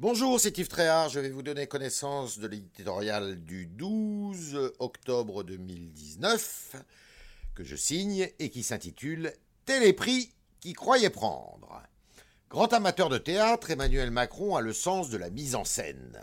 Bonjour, c'est Yves Tréhard. Je vais vous donner connaissance de l'éditorial du 12 octobre 2019 que je signe et qui s'intitule Téléprix qui croyait prendre. Grand amateur de théâtre, Emmanuel Macron a le sens de la mise en scène.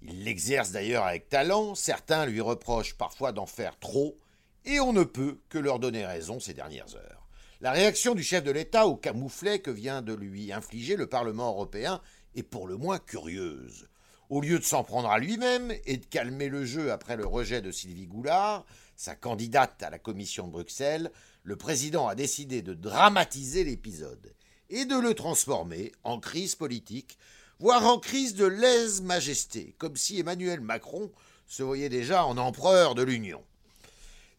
Il l'exerce d'ailleurs avec talent, certains lui reprochent parfois d'en faire trop, et on ne peut que leur donner raison ces dernières heures. La réaction du chef de l'État au camouflet que vient de lui infliger le Parlement européen est pour le moins curieuse. Au lieu de s'en prendre à lui-même et de calmer le jeu après le rejet de Sylvie Goulard, sa candidate à la commission de Bruxelles, le président a décidé de dramatiser l'épisode et de le transformer en crise politique, voire en crise de lèse-majesté, comme si Emmanuel Macron se voyait déjà en empereur de l'Union.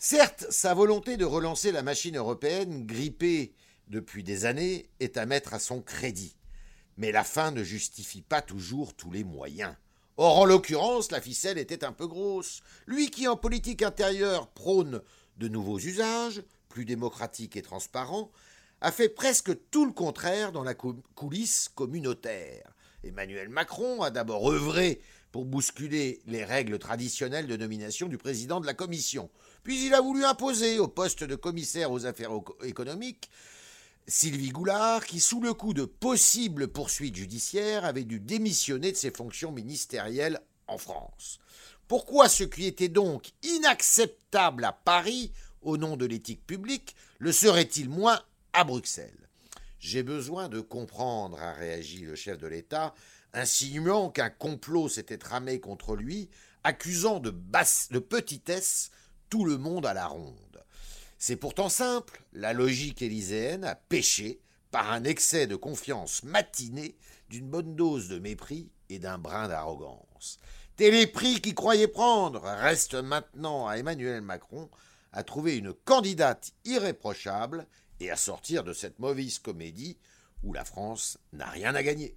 Certes, sa volonté de relancer la machine européenne, grippée depuis des années, est à mettre à son crédit. Mais la fin ne justifie pas toujours tous les moyens. Or, en l'occurrence, la ficelle était un peu grosse. Lui qui, en politique intérieure, prône de nouveaux usages, plus démocratiques et transparents, a fait presque tout le contraire dans la coulisse communautaire. Emmanuel Macron a d'abord œuvré pour bousculer les règles traditionnelles de nomination du président de la Commission. Puis il a voulu imposer au poste de commissaire aux affaires économiques Sylvie Goulard, qui, sous le coup de possibles poursuites judiciaires, avait dû démissionner de ses fonctions ministérielles en France. Pourquoi ce qui était donc inacceptable à Paris, au nom de l'éthique publique, le serait-il moins à Bruxelles? J'ai besoin de comprendre, a réagi le chef de l'État, insinuant qu'un complot s'était tramé contre lui, accusant de, basse, de petitesse tout le monde à la ronde. C'est pourtant simple, la logique élyséenne a péché par un excès de confiance matinée, d'une bonne dose de mépris et d'un brin d'arrogance. Téléprix qui croyait prendre reste maintenant à Emmanuel Macron à trouver une candidate irréprochable et à sortir de cette mauvaise comédie où la France n'a rien à gagner.